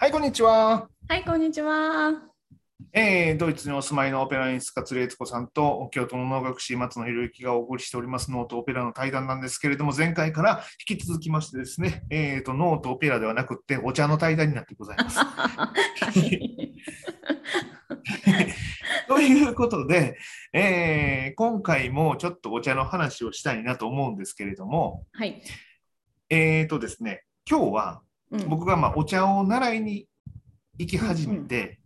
はい、こんにちは。はい、こんにちは。えー、ドイツにお住まいのオペラ演出家、鶴悦子さんと、京都の能楽師、松野博之がお送りしております、能とオペラの対談なんですけれども、前回から引き続きましてですね、えーと、能とオペラではなくって、お茶の対談になってございます。ということで、えー今回もちょっとお茶の話をしたいなと思うんですけれども、はい。えーとですね、今日はうん僕がまあお茶を習いに行き始めて。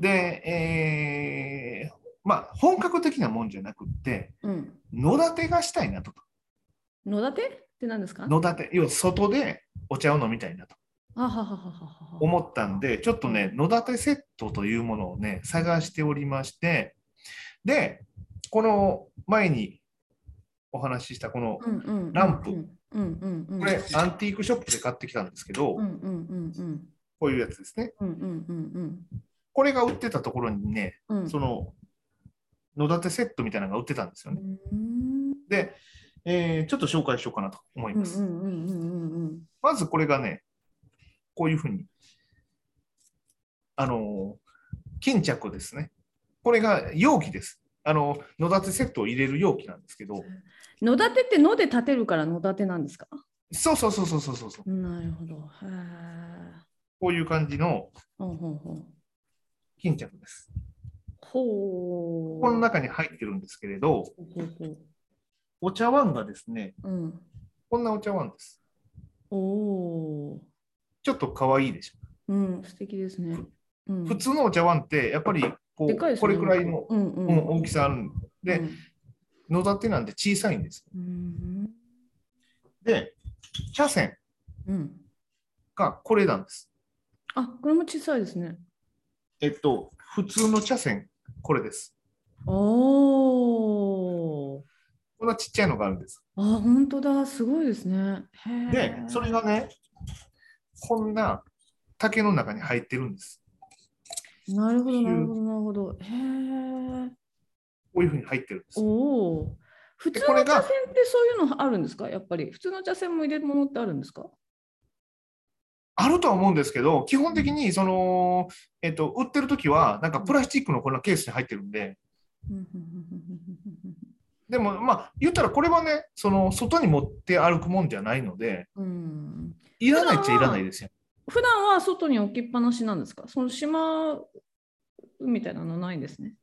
で、えーまあ、本格的なもんじゃなくって、うん。野立てがしたいなと。野立て？って何ですか？野立て、要は外でお茶を飲みたいなと。思ったんで、ちょっとね、野立てセットというものをね、探しておりまして、で、この前にお話ししたこの。ランプうんうんうん。これ、アンティークショップで買ってきたんですけどう、んうんうんうん。こういうやつですね。うんうんうんこれが売ってたところにね、うん。うん。その、野立てセットみたいなのが売ってたんですよね。うんで、えーちょっと紹介しようかなと思いうんます。うんうんうんうんまずこれがね、こういうふうに、あのー巾着ですね。これが容器です。あの、野立てセットを入れる容器なんですけど、野立てって野で立てるから野立てなんですか？そうそうそうそうそうそう。なるほど。こういう感じの。巾着です。ほう。この中に入ってるんですけれど、ほうほう。お茶碗がですね、うん。こんなお茶碗です。おおちょっと可愛いでしょ。ー。うん、素敵ですね。うん、普通のお茶碗って、やっぱりこう、ねこれくらいの、うんうんうん大きさあるんで、うん野立てなんで小さいんです。うんで、茶筅うん、がこれなんです。あこれも小さいですね。えっと、普通の茶筅、これです。おお。こんなちっちゃいのがあるんです。あ本当だすごいですね。へでえ、それがね、こんな竹の中に入ってるんです。なるほどなるほどなるほど。へえ。こういうふうに入ってるんです。お。お。普通の茶筅ってそういうのあるんですか？やっぱり。普通の茶筅も入れるものってあるんですか？あるとは思うんですけど、基本的にその、えっと、売ってるときは、なんかプラスチックのこんなケースに入ってるんで、でも、まあ、言ったらこれはね、その外に持って歩くもんじゃないので、うん。うんいらないっちゃいらないですよ。普段は外に置きっぱなしなんですか？その島みたいなのないんですね。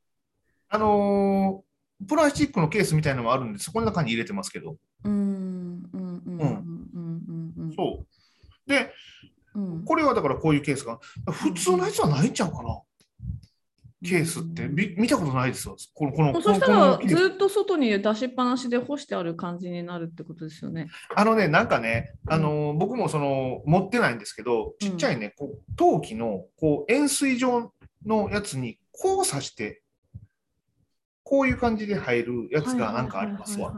あのープラスチックのケースみたいなのもあるんで、そこの中に入れてますけど、うんうんうんうんうんうんうんそう。で、うんこれはだからこういうケースが、普通のやつはないんちゃうかな、ケースって。み見たことないですよ。このこのそしたらずっと外に出しっぱなしで干してある感じになるってことですよね。あのね、なんかね、あのー僕もその持ってないんですけど、ちっちゃいね、こう陶器のこう円錐状のやつにこう刺して、こういう感じで入るやつがなんかありますわ。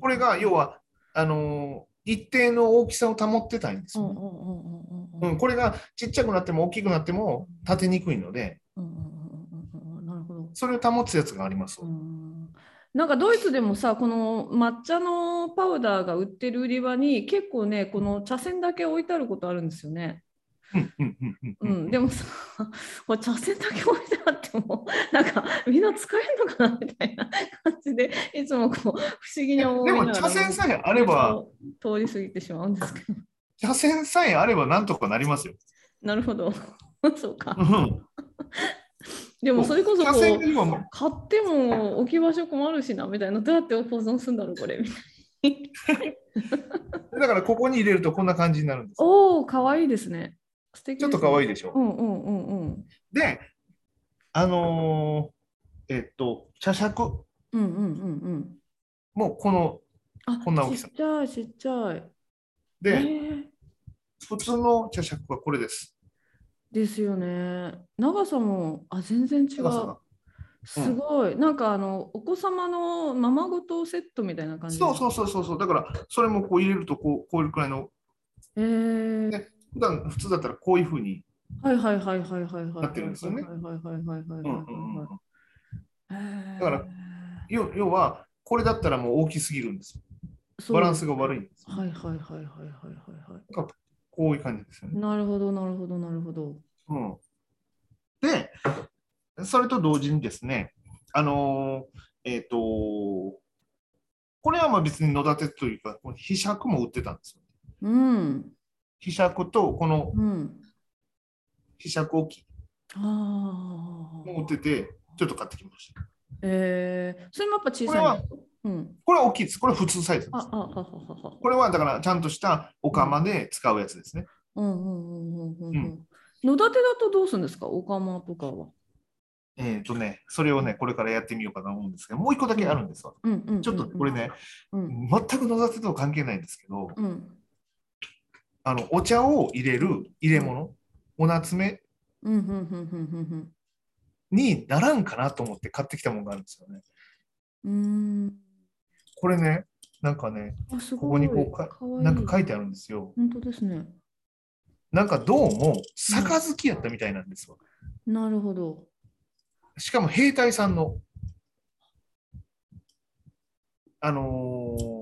これが要はあのー一定の大きさを保ってたいんですよね、うんこれがちっちゃくなっても大きくなっても立てにくいので。それを保つやつがあります。うんなんかドイツでもさこの抹茶のパウダーが売ってる売り場に結構ねこの茶筅だけ置いてあることあるんですよね。うんうんうんうんううんん、でもさ これ茶筅だけ置いてあっても なんかみんな使えるのかなみたいな感じでいつもこう不思議に思いでもながら茶筅さえあれば、通り過ぎてしまうんですけど。茶筅さえあればなんとかなりますよ。なるほど。そうか。うん。でもそれこそ茶こう。買っても置き場所困るしなみたいなどうやって保存するんだろうこれみたいなだからここに入れるとこんな感じになるんです。おおかわいいですね素敵ちょっと可愛いででしょ？うんうんうんうんで、あのーえっと、茶杓？うんうんうんうんもこの、あこんな大きさちっちゃいちっちゃいで、えー普通の茶杓はこれです。ですよね。長さもあ全然違う。すごい。なんかあのお子様のままごとセットみたいな感じ。そうそうそうそうそう。だから、それもこう入れるとこう、こういうくらいの、えー、ね普段普通だったらこういうふうにはいはいはいはいはいはい。なってるんですよね。だから要要は、これだったらもう大きすぎるんですよ。バランスが悪いんです。はいはいはいはいはいはいはい。こういう感じですよね。なるほど、なるほど、なるほど。うん、で、それと同時にですね、あのえっ、と、これはまあ別に野立てというか、この被釈も売ってたんですよ。うん。被釈とこのうん。被釈置きああ。も売ってて、ちょっと買ってきました。えー、それもやっぱ小さいの？うん。これは大きいです。これは普通サイズです。あ、あ、はははは。これはだからちゃんとしたお釜で使うやつですね。うんうんうんうんうんううんん。野立てだとどうするんですか？お釜とかは。えっ、とね、それをね、これからやってみようかなと思うんですけど、もう一個だけあるんですわ。ちょっとこれね、うん。全く野立てとは関係ないんですけど、うん。あのお茶を入れる入れ物、お夏目うんうんうんうんにならんかなと思って買ってきたものがあるんですよね。うん。これね、なんかね。ここにこうか。なんか書いてあるんですよ。本当ですね。なんかどうも、杯やったみたいなんですわ。なるほど。しかも兵隊さんの、あのー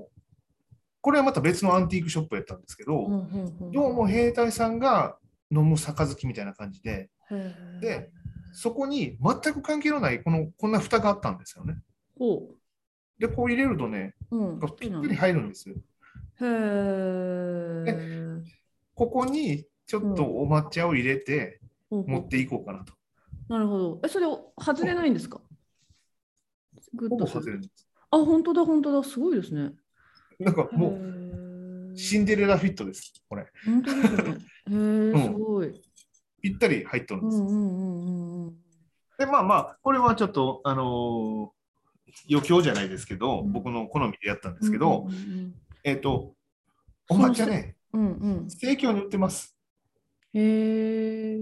これはまた別のアンティークショップやったんですけど、うんうんうんどうも兵隊さんが飲む杯みたいな感じで、で、そこに全く関係のないこのこんな蓋があったんですよね。ほで、こう入れるとね、う。うん。ぴったり入るんですよ。へえ。ここにちょっとお抹茶を入れて持っていこうかなと。なるほど。え、それ外れないんですか？グッと。外れるんです。あ、本当だ、本当だ。すごいですね。なんかもううシンデレラフィットです。これ。本当ですね。へえ、すごい。ぴったり入っとるんです。うんうんうんうんうん。で、まあまあ、これはちょっと、あのー余興じゃないですけど、うん僕の好みでやったんですけど、うんうんえっ、と、お抹茶ね、うんうん。生協に売ってます。へえ。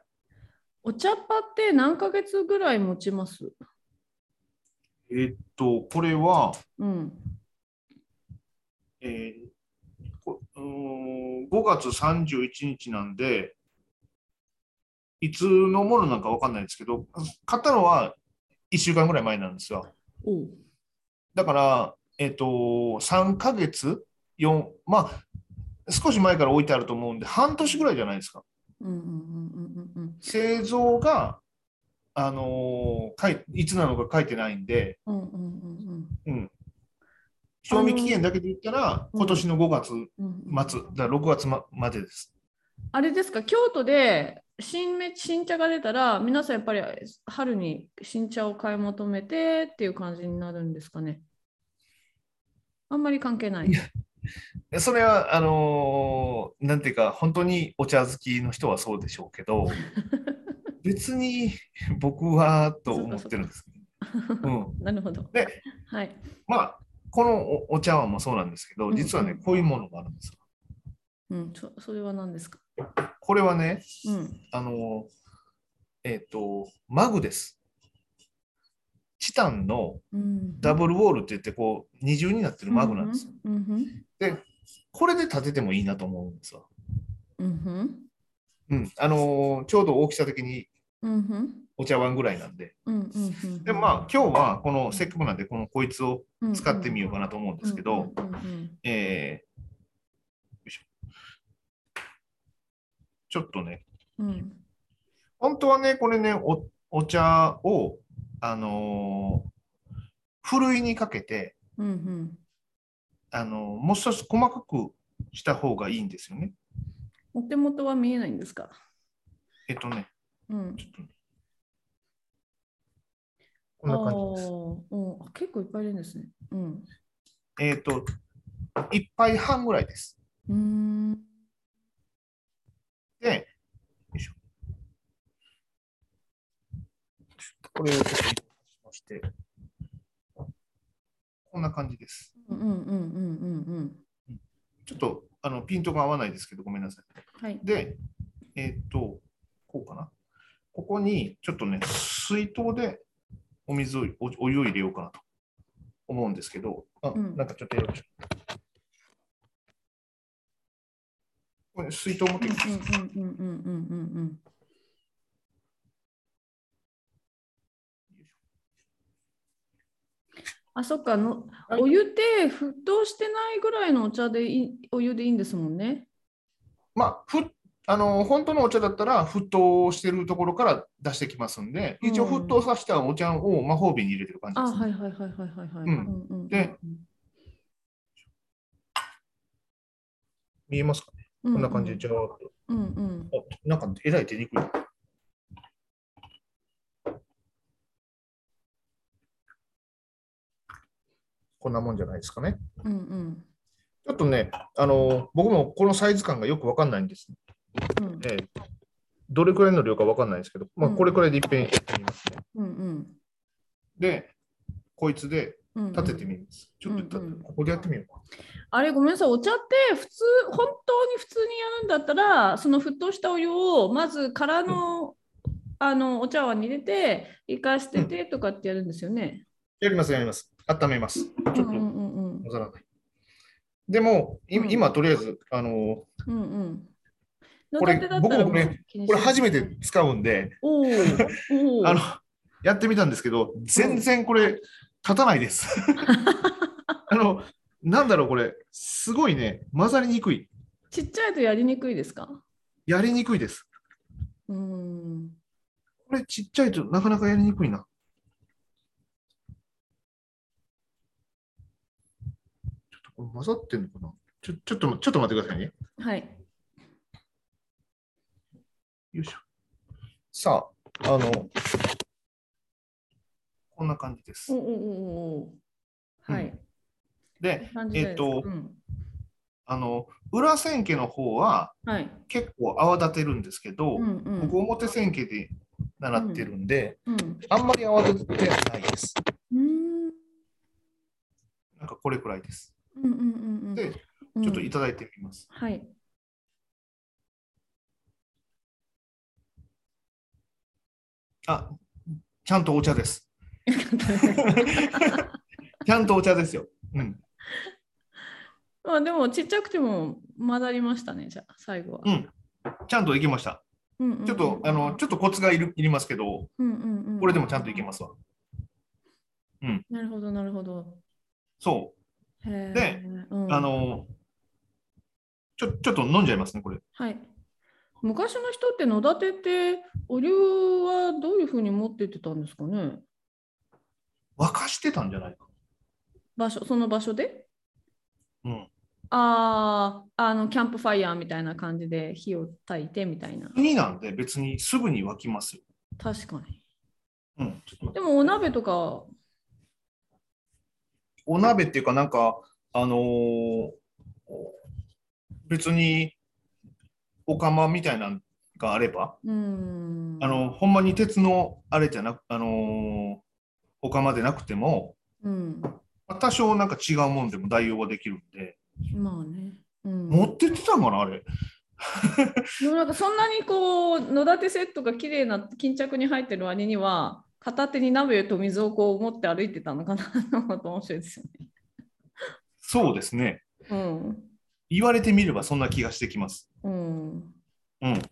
お茶っ葉って何ヶ月ぐらい持ちます？えっ、と、これは、うん。えーこうーん5月31日なんで、いつのものなんかわかんないですけど、買ったのは1週間ぐらい前なんですよ。だから、えっ、と、3ヶ月、4、まあ、少し前から置いてあると思うんで、半年ぐらいじゃないですか。うんうんうんうんうんうん。製造が、あのー書いいつなのか書いてないんで、うん、賞味期限だけで言ったら、うん今年の5月。末、だから6月ままでです。あれですか、京都で新め新茶が出たら、皆さんやっぱり春に新茶を買い求めてっていう感じになるんですかね？あんまり関係ない。でそれは、あのーなんていうか、本当にお茶好きの人はそうでしょうけど、別に僕はと思ってるんです なるほど。で、はい。まあ、このおお茶碗もそうなんですけど、実はね、うんうんこういうものがあるんですよ。うん、そそれは何ですか？これはね、うん。あのーえっ、と、マグです。チタンのうん、ダブルウォールって言って、こう、二重になってるマグなんですよ。うんうんで、これで立ててもいいなと思うんですよ。うんうんうん。あのーちょうど大きさ的にうんうんお茶碗ぐらいなんで。でもまあ、今日はこのせっかくなんで、このこいつを使ってみようかなと思うんですけど、えちょっとね、うん。本当はね、これね、おお茶を、あのーふるいにかけて、うんうん。あのーもう少し細かくした方がいいんですよね。お手元は見えないんですか？えっとね、うん。ちょっとねこんな感じです。うんあ結構いっぱいいるんですね。うん。えっと、一杯半ぐらいです。うーん。で、よいしょ。これをちょっとしまして、こんな感じです。うんうんうんうんうんちょっとあのピントが合わないですけど、ごめんなさい。うん。はい。で、えっと、こうかな。ここにちょっとね、水筒でお水を、おお湯を入れようかなと思うんですけど、あ、うんなんかちょっとやろうちょこれ水筒持ってきます。うんうんうんうんうんうんうん。あ、そっかの、はいお湯って沸騰してないぐらいのお茶でいいお湯でいいんですもんね。まあ、ふあの本当のお茶だったら沸騰してるところから出してきますんで、一応沸騰させたお茶を魔法瓶に入れてる感じあ、です、ね。はいはいはいはいはいはい。うんうんうんで、見えますかね？こんな感じで、じゃあ、うんうん。あなんかえらい出にくい。こんなもんじゃないですかね？うんうん。ちょっとね、あの僕もこのサイズ感がよくわかんないんです、うんええどれくらいの量かわかんないんですけど、まあ、うんこれくらいでいっぺんやってみますね。うんうんで、こいつでうんうん。立ててみます。ちょっとうんうんここでやってみようか。あれごめんなさい、お茶って普通、本当に普通にやるんだったら、その沸騰したお湯をまず空の,、あのお茶碗に入れて、生かしててとかってやるんですよね。やります、やります。温めます。ちょっとうんうんうん。でも、今、とりあえず、あのうんうん。これ僕もこれこれ初めてて使うんで、あの、やってみたんですけど、全然これ、立たないです。あの、なんだろう、これ、すごいね、混ざりにくい。ちっちゃいとやりにくいですか？やりにくいです。うーん。これ、ちっちゃいとなかなかやりにくいな。ちょっとこれ混ざってんのかな？ちょちょっと、ちょっと待ってくださいね。はい。よいしょ。さあ、あの、こんな感じですお。おおはい。で、えっとう、んあの、裏千家の方ははい。結構泡立てるんですけど、うんうん僕、表千家で習ってるんで、うんあんまり泡立ててはないです。うーんなんかこれくらいです。うんうんうんうんで、うんちょっといただいてみます。はい。あ、ちゃんとお茶です。ちゃんとお茶ですよ。うん。まあでもちっちゃくても混ざりましたね、じゃあ最後は。うん。ちゃんといけました。うんうんうんちょっと、あの、ちょっとコツがいるいりますけど、うんうんうんこれでもちゃんといけますわ。なるほど、なるほど。そへーでうんう。あの、ちょ、ちょっと飲んじゃいますね、これ。はい。昔の人って野立てってお湯はどういうふうに持ってってたんですかね？沸かしてたんじゃないか。場所、その場所で？うん。ああ、あの、キャンプファイヤーみたいな感じで火を焚いてみたいな。国なんで別にすぐに沸きますよ。確かに。うん。ちょっと待ってでもお鍋とか、お鍋っていうか、なんか、あのー別にお釜みたいなのがあれば、うーん。あの、ほんまに鉄のあれじゃなく、あのーお釜でなくても、うん。まあ多少なんか違うもんでも代用はできるんで、まあね。うん、持ってってたんかな、あれ。でもなんかそんなにこう野立てセットが綺麗な巾着に入ってる割には片手に鍋と水をこう持って歩いてたのかなと思うと面白いですよね。そうですね。うん。言われてみればそんな気がしてきます。うん。うん。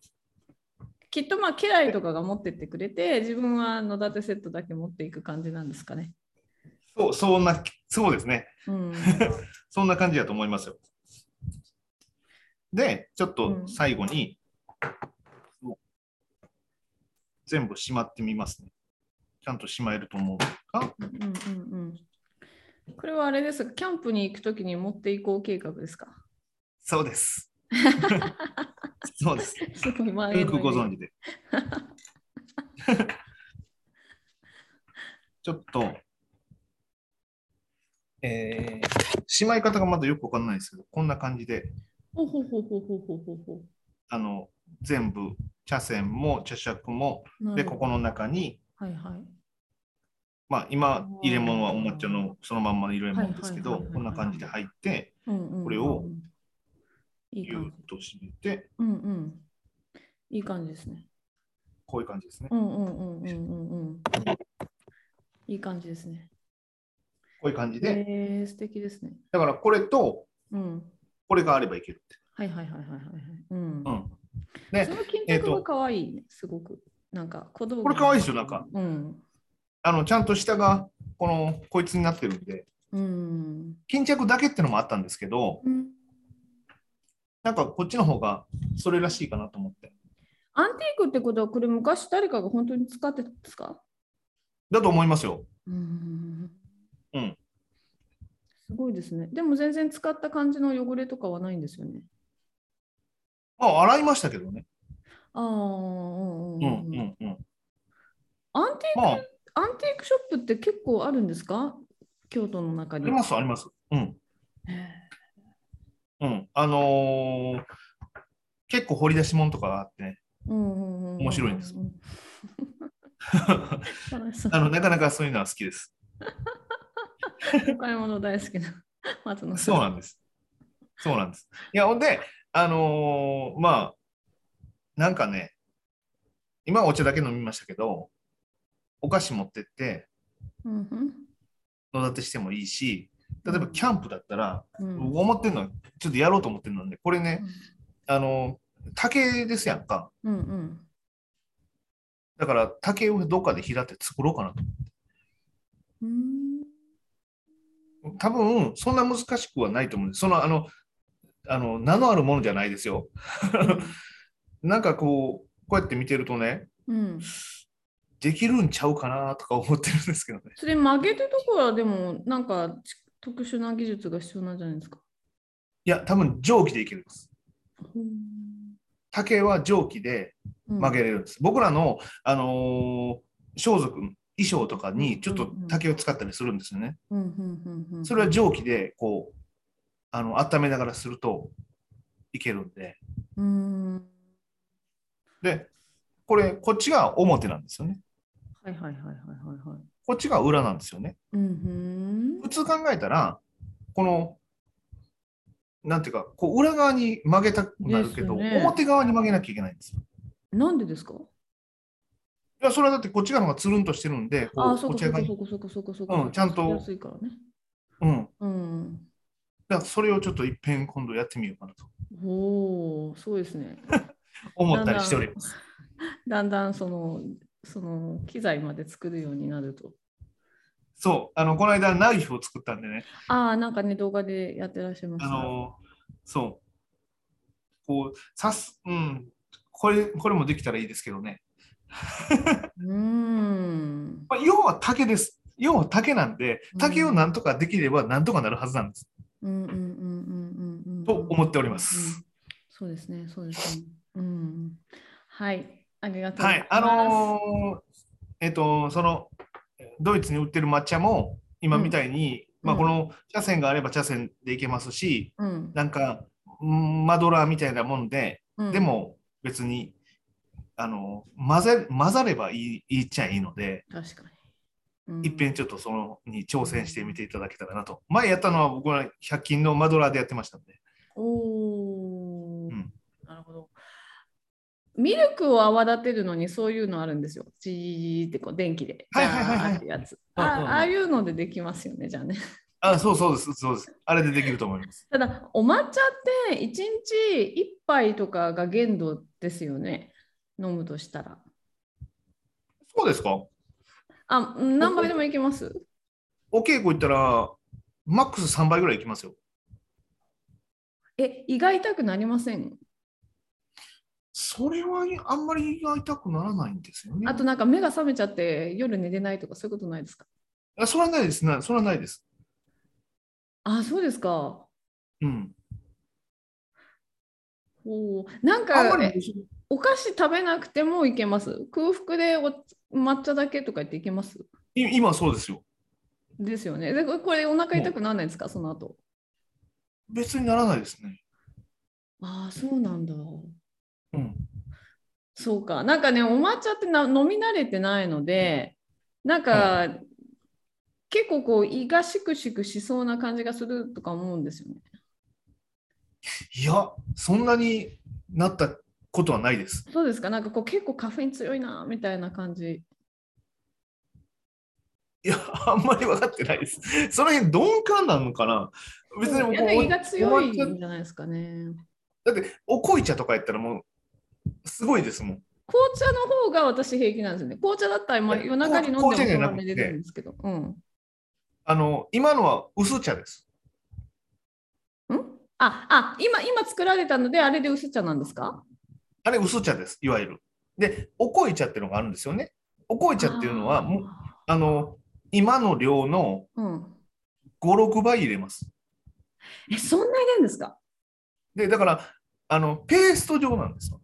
きっとまあ家来とかが持ってってくれて自分は野立てセットだけ持っていく感じなんですかね。そう、そんな、そうですね。うん。そんな感じだと思いますよ。で、ちょっとうん最後に、全部しまってみますね。ちゃんとしまえると思うか？うんうんうんうん。これはあれですか？キャンプに行くときに持っていこう計画ですか？そうです。そうです。すごい前よくご存知で。ちょっと、えー、しまい方がまだよくわかんないですけど、こんな感じで、あの、全部、茶筅も茶杓も、で、ここの中に、はいはい。まあ、今、入れ物はお抹茶のそのまんまの入れ物ですけどこんな感じで入って、うんうんうんこれをいいぎゅー感じ。っと締めて、うんうん。いい感じですね。こういう感じですねう。んうんうんうんうんうん。いい感じですね。こういう感じで、えー、素敵ですね。だからこれと、うん。これがあればいけるって。はいはいはいはいはいはい。うん。うん。でそ、の巾えーと着が可愛いね、すごく。なんか小道具。これ可愛いですよなんか。うん。あの、ちゃんと下が、この、こいつになってるんで、うん。巾着だけってのもあったんですけど、うんなんかこっちの方がそれらしいかなと思って。アンティークってことは、これ昔誰かが本当に使ってたんですか？だと思いますよ。うんうんすごいですね。でも全然使った感じの汚れとかはないんですよね。まあ、洗いましたけどね。ああ、うんうんうんうんうんうんうん。アンティーク、まあ、アンティークショップって結構あるんですか？京都の中に。あります、あります。うん。へうん。あのー結構掘り出し物とかがあって面白いんですうん 楽しそうあのなかなかそういうのは好きです。お買い物大好きな松野さん。そうなんです。そうなんです。いや、ほんで、あのーまあ、なんかね、今はお茶だけ飲みましたけど、お菓子持ってって、野立てしてもいいし、例えばキャンプだったら、うん僕思ってるのは、ちょっとやろうと思ってるので、これね、あのー竹ですやんか。うんうんだから竹をどっかで平って作ろうかなと。うん多分そんな難しくはないと思うんです。そのあのあの名のあるものじゃないですよ。なんかこう、こうやって見てるとね、うんできるんちゃうかなとか思ってるんですけどね。それ曲げるところはでもなんかち特殊な技術が必要なんじゃないですか？いや、多分蒸気でいけるんです。竹は蒸気で曲げれるんです。僕らの、あのー装束、衣装とかにちょっと竹を使ったりするんですよね。うんうんうんうんそれは蒸気でこう、あの温めながらするといけるんで。うんで、これ、こっちが表なんですよね。はいはいはいはいはいはい。こっちが裏なんですよね。うんうん普通考えたら、この、なんていうか、こう裏側に曲げたくなるけど、ね表側に曲げなきゃいけないんですよ。なんでですか？いや、それはだってこっち側の方がつるんとしてるんで、こああ、うそうかこっち側に。そうかそうかそうかそうか。うんちゃんと安いからね。うん。うん。だからそれをちょっといっぺん今度やってみようかなとおお、そうですね。思ったりしております。だんだんその、その機材まで作るようになると。そう、あの、この間ナイフを作ったんでね、ああ、なんかね、動画でやってらっしゃいました。あの、そう、こう、さす、うん、これ、これもできたらいいですけどね。うーん。まあ、要は竹です。要は竹なんで、竹をなんとかできればなんとかなるはずなんです。うんうんうんうんうんうん。と思っておりまうんす。そうですね、そうですね。うん。はい、ありがとうごはい。あのーえっと、その、ドイツに売ってる抹茶も、今みたいに、まあ、うんこの茶筅があれば茶筅でいけますし、うんなんか、うんマドラーみたいなもんで、うん、でも別に、あの、混ぜ、混ざればいい、いいっちゃいいので、確かに。うんいっぺんちょっとそのに挑戦してみていただけたらなと。前やったのは僕は100均のマドラーでやってましたんで。おお、うんなるほど。ミルクを泡立てるのにそういうのあるんですよ。ジーってこう電気で。はいはいはいはいジャーってやつ。あああいうのでできますよね、じゃあね。あ、そうそうです、そうです。あれでできると思います。ただ、お抹茶って1日1杯とかが限度ですよね。飲むとしたら。そうですか？あ、うん何杯でもいけます？お稽古行ったら、マックス3倍ぐらいいきますよ。え、胃が痛くなりません？それはあんまり痛くならないんですよね。あとなんか目が覚めちゃって夜寝れないとかそういうことないですか？あそれはないですね。それはないです。あ、そうですか。うん。おーなんかお菓子食べなくてもいけます？空腹でお抹茶だけとか言っていけます？い今そうですよ。ですよね。でこれお腹痛くならないですか？その後。別にならないですね。ああ、そうなんだ。うん。そうか。なんかね、お抹茶ってな飲み慣れてないので、なんか、結構こう胃がシクシクしそうな感じがするとか思うんですよね。いや、そんなになったことはないです。そうですか？なんかこう結構カフェイン強いなみたいな感じ。いや、あんまり分かってないです。その辺鈍感なのかな？別にいやこう胃が強いんじゃないですかね。だって、お濃い茶とかやったらもう、すごいですもん。紅茶の方が私平気なんですよね。紅茶だったらまあえ夜中に飲んでもてるんですけど。うん。あの、今のは薄茶です。ん？あ、あ、今、今作られたので、あれで薄茶なんですか？あれ薄茶です、いわゆる。で、お濃い茶っていうのがあるんですよね。お濃い茶っていうのは、もうあの今の量のあーうん。5、6倍入れます。え、そんな入れるんですか？で、だから、あのペースト状なんですよ。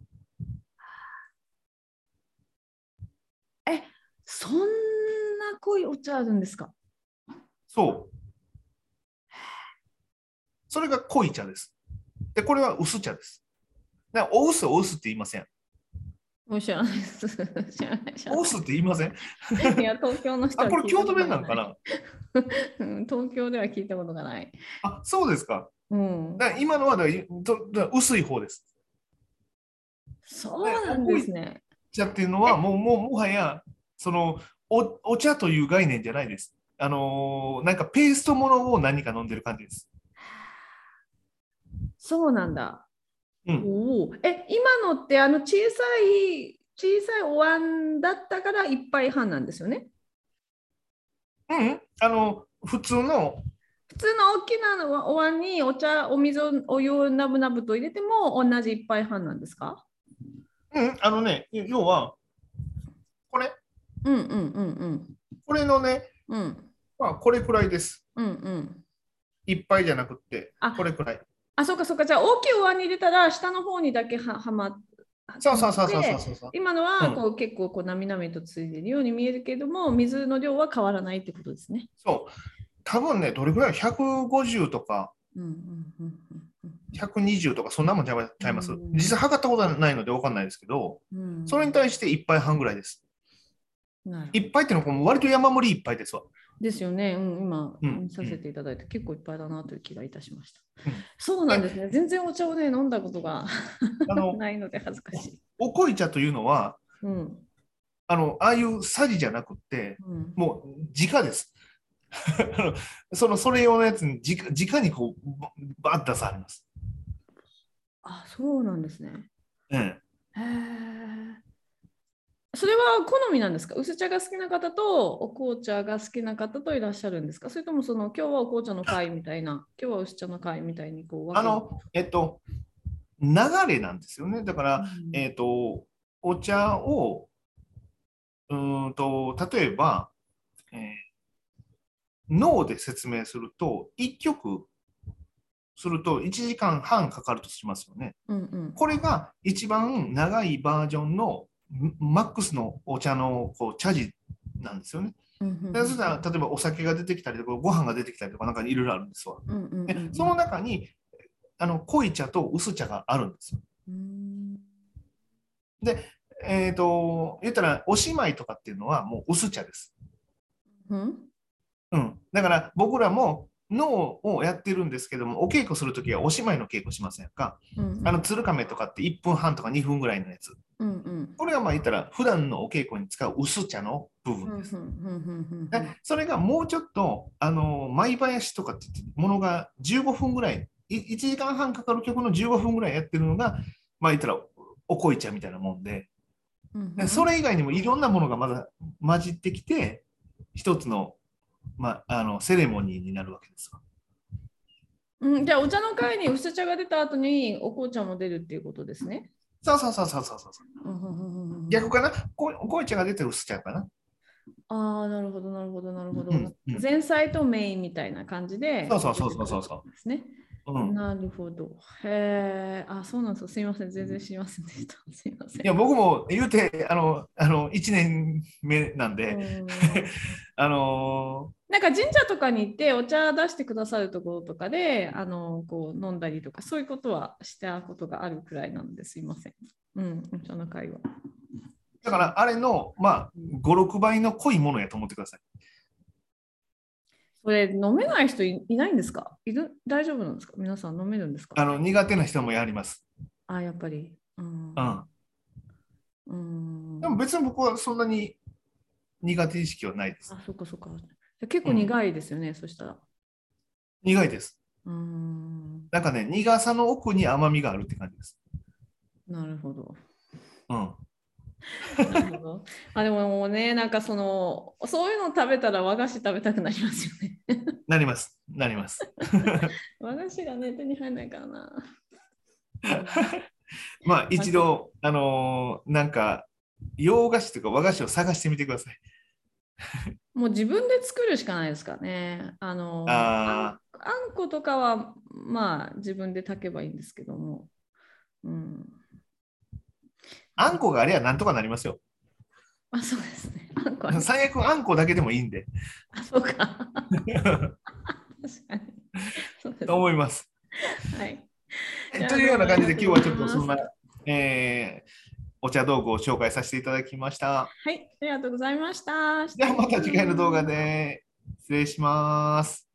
そんな濃いお茶あるんですか？そう。それが濃い茶です。で、これは薄茶です。お薄お薄って言いません。もう知らないです。知らない。知らなお薄って言いません？いいや、東京の人はあ、これ京都弁なのかな？うん東京では聞いたことがない。あ、そうですか。うん。だから今のはだとだ薄い方です。そうなんですね。茶っていうのはもう、もうもはや、そのお、お茶という概念じゃないです。あのーなんかペーストものを何か飲んでる感じです。そうなんだ。うん。おお。え、今のってあの小さい小さいお椀だったから一杯半なんですよね？うん、あの、普通の、普通の大きなのお椀にお茶、お水を、お湯をなぶなぶと入れても同じ一杯半なんですかうん、あのね、要は、これ、うんうんうんこれのね、うん。うんまあ、これくらいです。うんうん。いっぱいじゃなくってあ、これくらい。あ、そうかそうか。じゃあ大きいお椀に入れたら下の方にだけははまって。そうそうそうそうそうそう。今のはうんこう、結構こうなみなみとついてるように見えるけども、水の量は変わらないってことですね。そう。多分ね、どれくらい ?150 とかうんうんうんうん120とか、そんなもんちゃいちゃいます。うん実際測ったことはないので分かんないですけど、うんうんそれに対して1杯半ぐらいです。なるほど1杯っていうのは割と山盛り1杯ですわ。ですよね。うん、今、うん見させていただいて、結構いっぱいだなという気がいたしました。うんそうなんですね。全然お茶をね、飲んだことが ないので恥ずかしい。お濃い茶というのは、うん。あの、ああいうさじじゃなくって、うん、もう直です。そのそれ用のやつに直直にこうばバーッと出されます。あ、そうなんですね。うん、へえ。それは好みなんですか？薄茶が好きな方とお紅茶が好きな方といらっしゃるんですか？それともその今日はお紅茶の会みたいな、今日は薄茶の会みたいにこうあの、えっと、流れなんですよね。だから、うんえっと、お茶を、うーんと、例えば、えー脳で説明すると、1曲すると1時間半かかるとしますよね。うんうん。これが一番長いバージョンのんマックスのお茶のこう茶事なんですよね。でそしたら例えばお酒が出てきたりとかご飯が出てきたりとかなんかいろいろあるんですわ。でその中にあの濃い茶と薄茶があるんですよ。うんえっ、と言ったらおしまいとかっていうのはもう薄茶です。うんうん、だから僕らも脳をやってるんですけどもお稽古するときはおしまいの稽古しませんか？うんあの鶴亀とかって1分半とか2分ぐらいのやつ。うんうんこれがまあ言ったら普段のお稽古に使う薄茶の部うん分です。うんうんうんうんでそれがもうちょっと、あの、舞林とかって言ってものが15分ぐらい、い1時間半かかる曲の15分ぐらいやってるのが、まあ言ったらおこい茶みたいなもんで、うんでそれ以外にもいろんなものがまだ混じってきて、一つの、まあ、あのセレモニーになるわけですわ。うん、じゃあお茶の会に薄茶が出た後にお紅茶も出るっていうことですね。そうそうそうそうそうそう。うんうんうんうんうん逆かな？こおこい茶が出て薄茶かな？ああ、なるほど、なるほど、なるほど。前菜とメインみたいな感じで。そうそうそうそうそうそうですね。うん。なるほど。へえ、あ、そうなんですよ。すみません。全然知りませんでした。すみません。いや、僕も言うて、あの、あの1年目なんで、うん あのなんか神社とかに行ってお茶出してくださるところとかであのこう飲んだりとかそういうことはしたことがあるくらいなのですいません。うん、お茶の会は。だからあれの、まあ、5、6倍の濃いものやと思ってください。それ飲めない人いいないんですか？いる大丈夫なんですか？皆さん飲めるんですか？あの苦手な人もやります。あ、やっぱり。うん。うん。うんでも別に僕はそんなに苦手意識はないです。あ、そっかそっか。結構苦いですよね、そしたら。苦いです。うん。なんかね、苦さの奥に甘みがあるって感じです。なるほど。うん。あでももうね、なんかその、そういうの食べたら和菓子食べたくなりますよね。なります。なります。和菓子がね、手に入らないからな。まあ一度、あのーなんか洋菓子とか和菓子を探してみてください。もう自分で作るしかないですかね。あの、ああんあんことかは、まあ自分で炊けばいいんですけども。うん。あんこがあればなんとかなりますよ。あ、そうですね。あんこ最悪あんこだけでもいいんで。あ、そうか。確かに。そうですねと思います。はい。というような感じで今日はちょっとそんなえーお茶道具を紹介させていただきました。はい、ありがとうございました。ではまた次回の動画で失礼します。